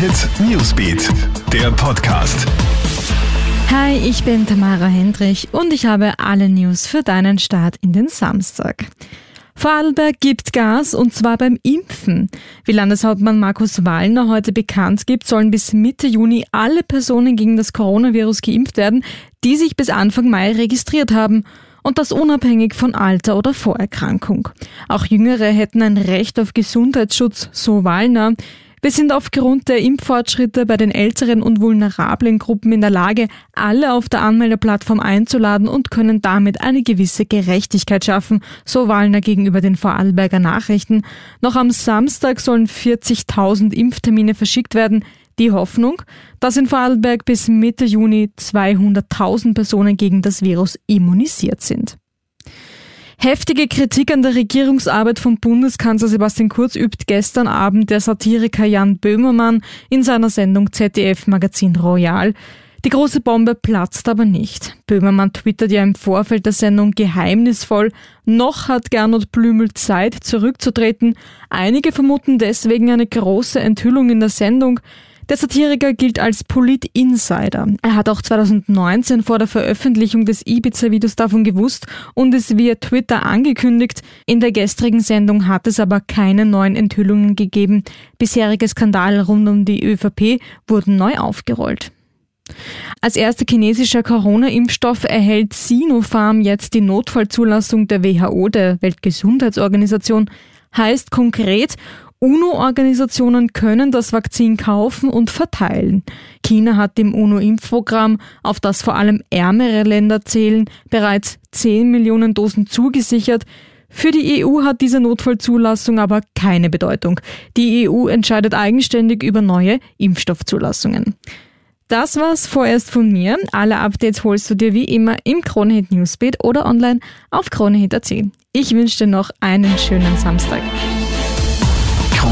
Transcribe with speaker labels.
Speaker 1: Hit Newsbeat, der Podcast.
Speaker 2: Hi, ich bin Tamara Hendrich und ich habe alle News für deinen Start in den Samstag. Vorarlberg gibt Gas und zwar beim Impfen. Wie Landeshauptmann Markus Wallner heute bekannt gibt, sollen bis Mitte Juni alle Personen gegen das Coronavirus geimpft werden, die sich bis Anfang Mai registriert haben. Und das unabhängig von Alter oder Vorerkrankung. Auch Jüngere hätten ein Recht auf Gesundheitsschutz, so Wallner. Wir sind aufgrund der Impffortschritte bei den älteren und vulnerablen Gruppen in der Lage, alle auf der Anmeldeplattform einzuladen und können damit eine gewisse Gerechtigkeit schaffen, so Wallner gegenüber den Vorarlberger Nachrichten. Noch am Samstag sollen 40.000 Impftermine verschickt werden. Die Hoffnung, dass in Vorarlberg bis Mitte Juni 200.000 Personen gegen das Virus immunisiert sind. Heftige Kritik an der Regierungsarbeit von Bundeskanzler Sebastian Kurz übt gestern Abend der Satiriker Jan Böhmermann in seiner Sendung ZDF Magazin Royal. Die große Bombe platzt aber nicht. Böhmermann twittert ja im Vorfeld der Sendung geheimnisvoll, noch hat Gernot Blümel Zeit zurückzutreten. Einige vermuten deswegen eine große Enthüllung in der Sendung. Der Satiriker gilt als Polit-Insider. Er hat auch 2019 vor der Veröffentlichung des Ibiza-Videos davon gewusst und es via Twitter angekündigt. In der gestrigen Sendung hat es aber keine neuen Enthüllungen gegeben. Bisherige Skandale rund um die ÖVP wurden neu aufgerollt. Als erster chinesischer Corona-Impfstoff erhält Sinopharm jetzt die Notfallzulassung der WHO, der Weltgesundheitsorganisation. Heißt konkret, UNO-Organisationen können das Vakzin kaufen und verteilen. China hat dem UNO-Impfprogramm, auf das vor allem ärmere Länder zählen, bereits 10 Millionen Dosen zugesichert. Für die EU hat diese Notfallzulassung aber keine Bedeutung. Die EU entscheidet eigenständig über neue Impfstoffzulassungen. Das war's vorerst von mir. Alle Updates holst du dir wie immer im Kronehit Newsbeat oder online auf kronehit.at. Ich wünsche dir noch einen schönen Samstag.